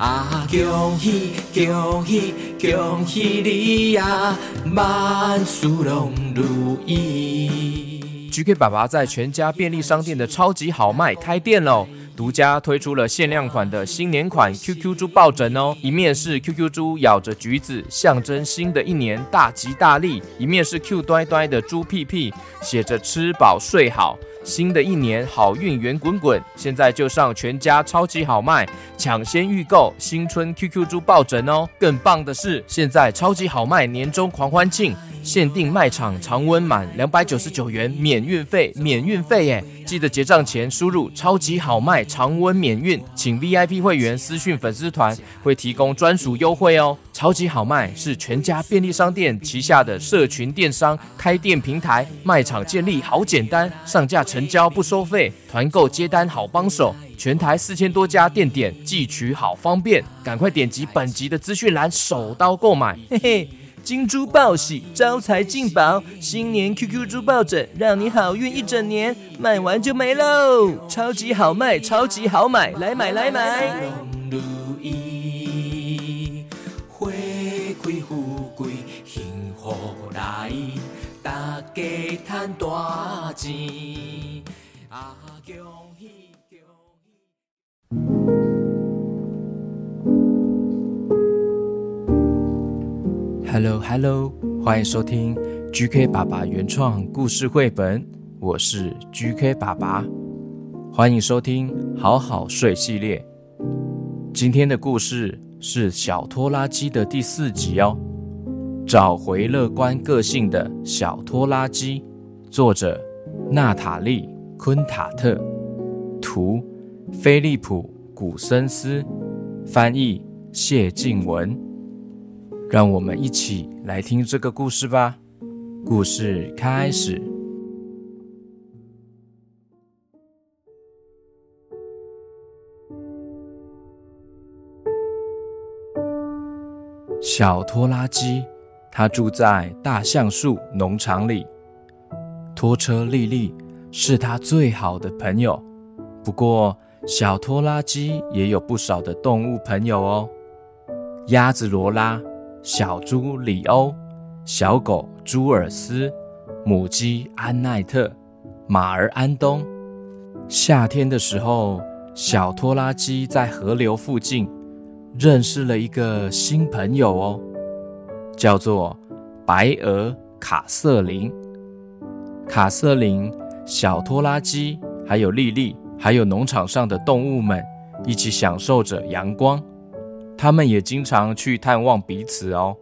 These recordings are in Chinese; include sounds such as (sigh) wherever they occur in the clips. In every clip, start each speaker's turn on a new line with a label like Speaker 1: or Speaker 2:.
Speaker 1: 啊，恭喜恭喜恭喜你呀，万事拢如意。
Speaker 2: GK 爸爸在全家便利商店的超级好卖开店喽！独家推出了限量款的新年款 QQ 猪抱枕哦，一面是 QQ 猪咬着橘子，象征新的一年大吉大利；一面是 Q 呆呆的猪屁屁，写着吃饱睡好，新的一年好运圆滚滚。现在就上全家超级好卖，抢先预购新春 QQ 猪抱枕哦！更棒的是，现在超级好卖年终狂欢庆。限定卖场常温满两百九十九元免运费，免运费耶！记得结账前输入“超级好卖常温免运”，请 VIP 会员私讯粉丝团会提供专属优惠哦。超级好卖是全家便利商店旗下的社群电商开店平台，卖场建立好简单，上架成交不收费，团购接单好帮手，全台四千多家店点寄取好方便，赶快点击本集的资讯栏手刀购买，嘿嘿。金猪报喜，招财进宝，新年 QQ 猪抱枕，让你好运一整年，卖完就没喽！超级好卖，超级好买，来买来买！
Speaker 1: 大家赚大钱。啊，恭喜恭喜
Speaker 2: ！Hello Hello，欢迎收听 GK 爸爸原创故事绘本，我是 GK 爸爸，欢迎收听好好睡系列。今天的故事是小拖拉机的第四集哦，找回乐观个性的小拖拉机，作者娜塔莉·昆塔特，图菲利普·古森斯，翻译谢静文。让我们一起来听这个故事吧。故事开始。小拖拉机，他住在大橡树农场里。拖车莉莉是他最好的朋友。不过，小拖拉机也有不少的动物朋友哦。鸭子罗拉。小猪里欧、小狗朱尔斯、母鸡安奈特、马儿安东。夏天的时候，小拖拉机在河流附近认识了一个新朋友哦，叫做白鹅卡瑟琳。卡瑟琳、小拖拉机还有莉莉，还有农场上的动物们一起享受着阳光。他们也经常去探望彼此哦。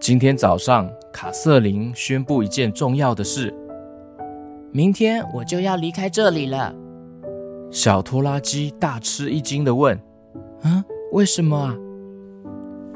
Speaker 2: 今天早上，卡瑟琳宣布一件重要的事：
Speaker 3: 明天我就要离开这里了。
Speaker 2: 小拖拉机大吃一惊地问：“嗯，为什么啊？”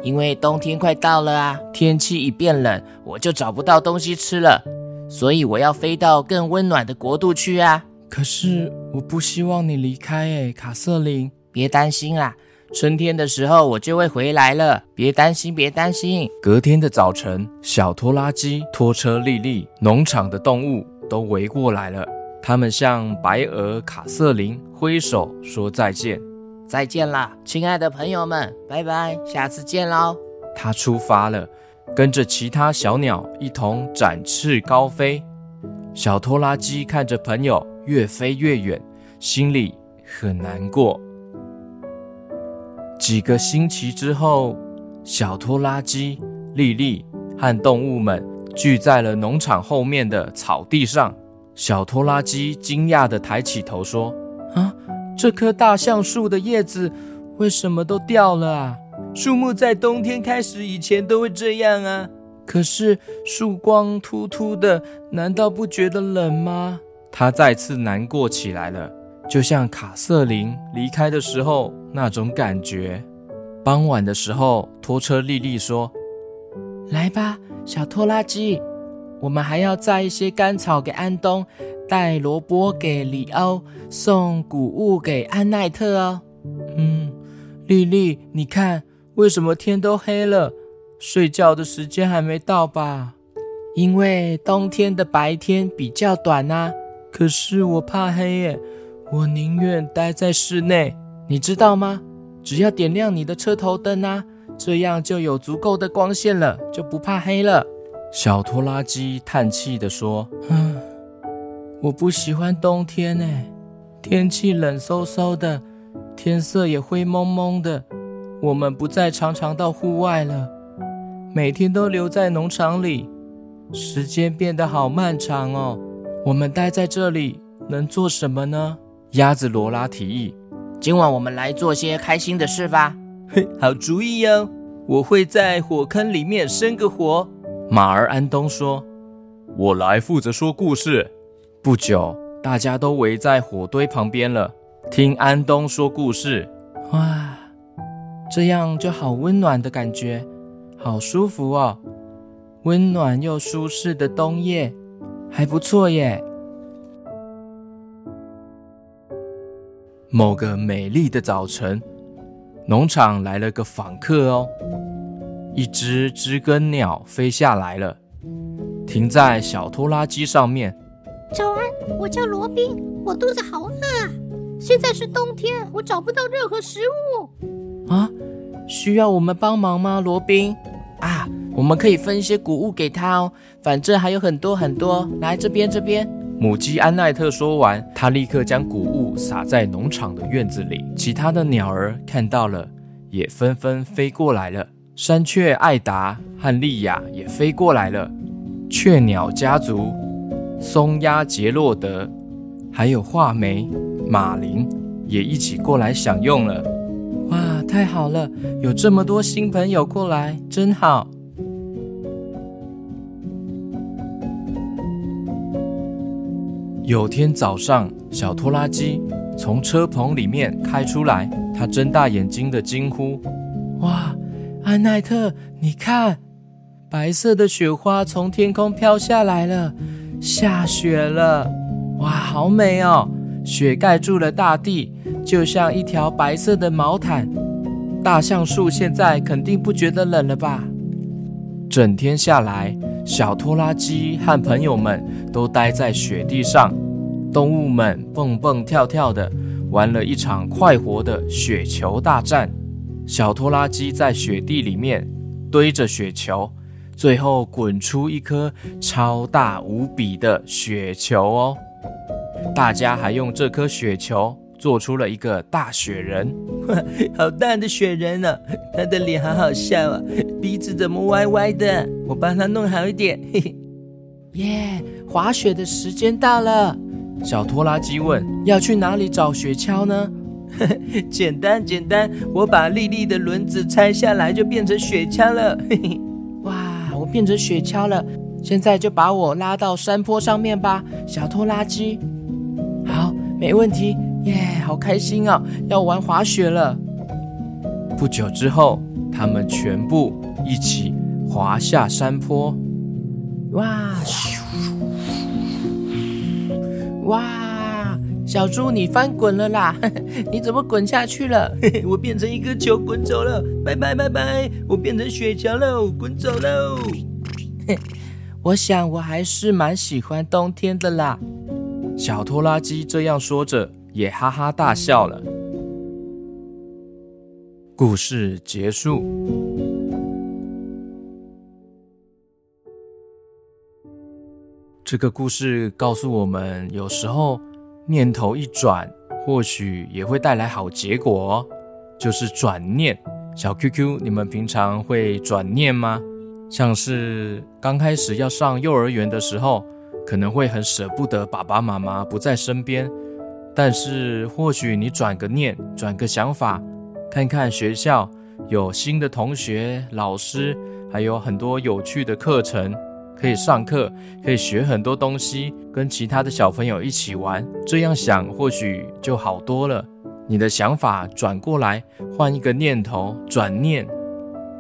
Speaker 3: 因为冬天快到了啊，天气一变冷，我就找不到东西吃了，所以我要飞到更温暖的国度去啊。
Speaker 2: 可是我不希望你离开诶，卡瑟琳。
Speaker 3: 别担心啦。春天的时候我就会回来了，别担心，别担心。
Speaker 2: 隔天的早晨，小拖拉机、拖车莉莉、农场的动物都围过来了。他们向白鹅卡瑟琳挥手说再见，
Speaker 3: 再见啦，亲爱的朋友们，拜拜，下次见喽。
Speaker 2: 他出发了，跟着其他小鸟一同展翅高飞。小拖拉机看着朋友越飞越远，心里很难过。几个星期之后，小拖拉机、莉莉和动物们聚在了农场后面的草地上。小拖拉机惊讶地抬起头说：“啊，这棵大橡树的叶子为什么都掉了啊？树木在冬天开始以前都会这样啊。可是树光秃秃的，难道不觉得冷吗？”他再次难过起来了。就像卡瑟琳离开的时候那种感觉。傍晚的时候，拖车莉莉说：“
Speaker 3: 来吧，小拖拉机，我们还要摘一些干草给安东，带萝卜给里欧，送谷物给安奈特哦。”
Speaker 2: 嗯，莉莉，你看，为什么天都黑了，睡觉的时间还没到吧？
Speaker 3: 因为冬天的白天比较短啊。
Speaker 2: 可是我怕黑耶。我宁愿待在室内，
Speaker 3: 你知道吗？只要点亮你的车头灯啊，这样就有足够的光线了，就不怕黑了。
Speaker 2: 小拖拉机叹气地说：“
Speaker 3: 嗯，我不喜欢冬天呢，天气冷飕飕的，天色也灰蒙蒙的。我们不再常常到户外了，每天都留在农场里，时间变得好漫长哦。我们待在这里能做什么呢？”
Speaker 2: 鸭子罗拉提议：“
Speaker 3: 今晚我们来做些开心的事吧。”
Speaker 1: 嘿，好主意哦！我会在火坑里面生个火。
Speaker 2: 马儿安东说：“我来负责说故事。”不久，大家都围在火堆旁边了，听安东说故事。
Speaker 3: 哇，这样就好温暖的感觉，好舒服哦！温暖又舒适的冬夜，还不错耶。
Speaker 2: 某个美丽的早晨，农场来了个访客哦。一只知更鸟飞下来了，停在小拖拉机上面。
Speaker 4: 早安，我叫罗宾，我肚子好饿啊！现在是冬天，我找不到任何食
Speaker 3: 物。啊，需要我们帮忙吗，罗宾？啊，我们可以分一些谷物给他哦，反正还有很多很多。来这边，这边。
Speaker 2: 母鸡安奈特说完，她立刻将谷物撒在农场的院子里。其他的鸟儿看到了，也纷纷飞过来了。山雀艾达和莉亚也飞过来了，雀鸟家族、松鸦杰洛德，还有画眉马林也一起过来享用了。
Speaker 3: 哇，太好了，有这么多新朋友过来，真好。
Speaker 2: 有天早上，小拖拉机从车棚里面开出来，他睁大眼睛的惊呼：“
Speaker 3: 哇！”安奈特，你看，白色的雪花从天空飘下来了，下雪了，哇，好美哦！雪盖住了大地，就像一条白色的毛毯。大橡树现在肯定不觉得冷了吧？
Speaker 2: 整天下来，小拖拉机和朋友们都待在雪地上，动物们蹦蹦跳跳的玩了一场快活的雪球大战。小拖拉机在雪地里面堆着雪球，最后滚出一颗超大无比的雪球哦！大家还用这颗雪球做出了一个大雪人，(laughs)
Speaker 1: 好大的雪人呢！他的脸好好笑啊，鼻子怎么歪歪的？我帮他弄好一点。嘿嘿，
Speaker 3: 耶！滑雪的时间到了。
Speaker 2: 小拖拉机问：“
Speaker 3: 要去哪里找雪橇呢？” (laughs)
Speaker 1: 简单简单，我把丽丽的轮子拆下来，就变成雪橇了。(laughs)
Speaker 3: 哇，我变成雪橇了！现在就把我拉到山坡上面吧，小拖拉机。好，没问题。耶，好开心哦，要玩滑雪了。
Speaker 2: 不久之后，他们全部一起滑下山坡。
Speaker 3: 哇！哇！小猪，你翻滚了啦！(laughs) 你怎么滚下去了？(laughs)
Speaker 1: 我变成一颗球滚走了，拜拜拜拜！我变成雪球喽，滚走喽！(laughs)
Speaker 3: 我想我还是蛮喜欢冬天的啦。
Speaker 2: 小拖拉机这样说着，也哈哈大笑了。故事结束。这个故事告诉我们，有时候。念头一转，或许也会带来好结果哦。就是转念。小 QQ，你们平常会转念吗？像是刚开始要上幼儿园的时候，可能会很舍不得爸爸妈妈不在身边。但是或许你转个念，转个想法，看看学校有新的同学、老师，还有很多有趣的课程。可以上课，可以学很多东西，跟其他的小朋友一起玩。这样想或许就好多了。你的想法转过来，换一个念头，转念，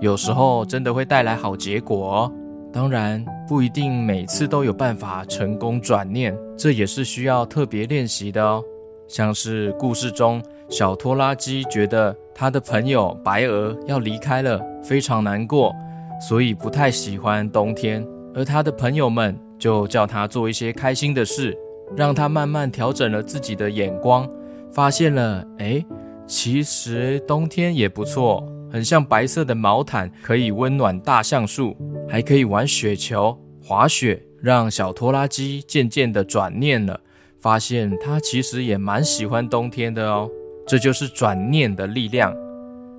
Speaker 2: 有时候真的会带来好结果哦。当然，不一定每次都有办法成功转念，这也是需要特别练习的哦。像是故事中，小拖拉机觉得他的朋友白鹅要离开了，非常难过，所以不太喜欢冬天。而他的朋友们就叫他做一些开心的事，让他慢慢调整了自己的眼光，发现了，哎，其实冬天也不错，很像白色的毛毯，可以温暖大橡树，还可以玩雪球、滑雪，让小拖拉机渐渐的转念了，发现他其实也蛮喜欢冬天的哦。这就是转念的力量，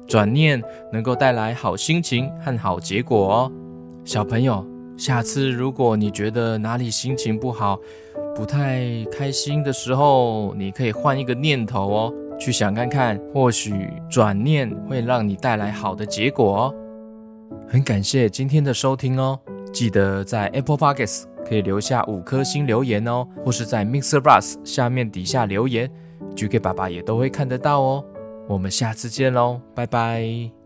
Speaker 2: 转念能够带来好心情和好结果哦。小朋友，下次如果你觉得哪里心情不好，不太开心的时候，你可以换一个念头哦，去想看看，或许转念会让你带来好的结果哦。很感谢今天的收听哦，记得在 Apple Podcast 可以留下五颗星留言哦，或是在 Mixer Bus 下面底下留言，举给爸爸也都会看得到哦。我们下次见喽，拜拜。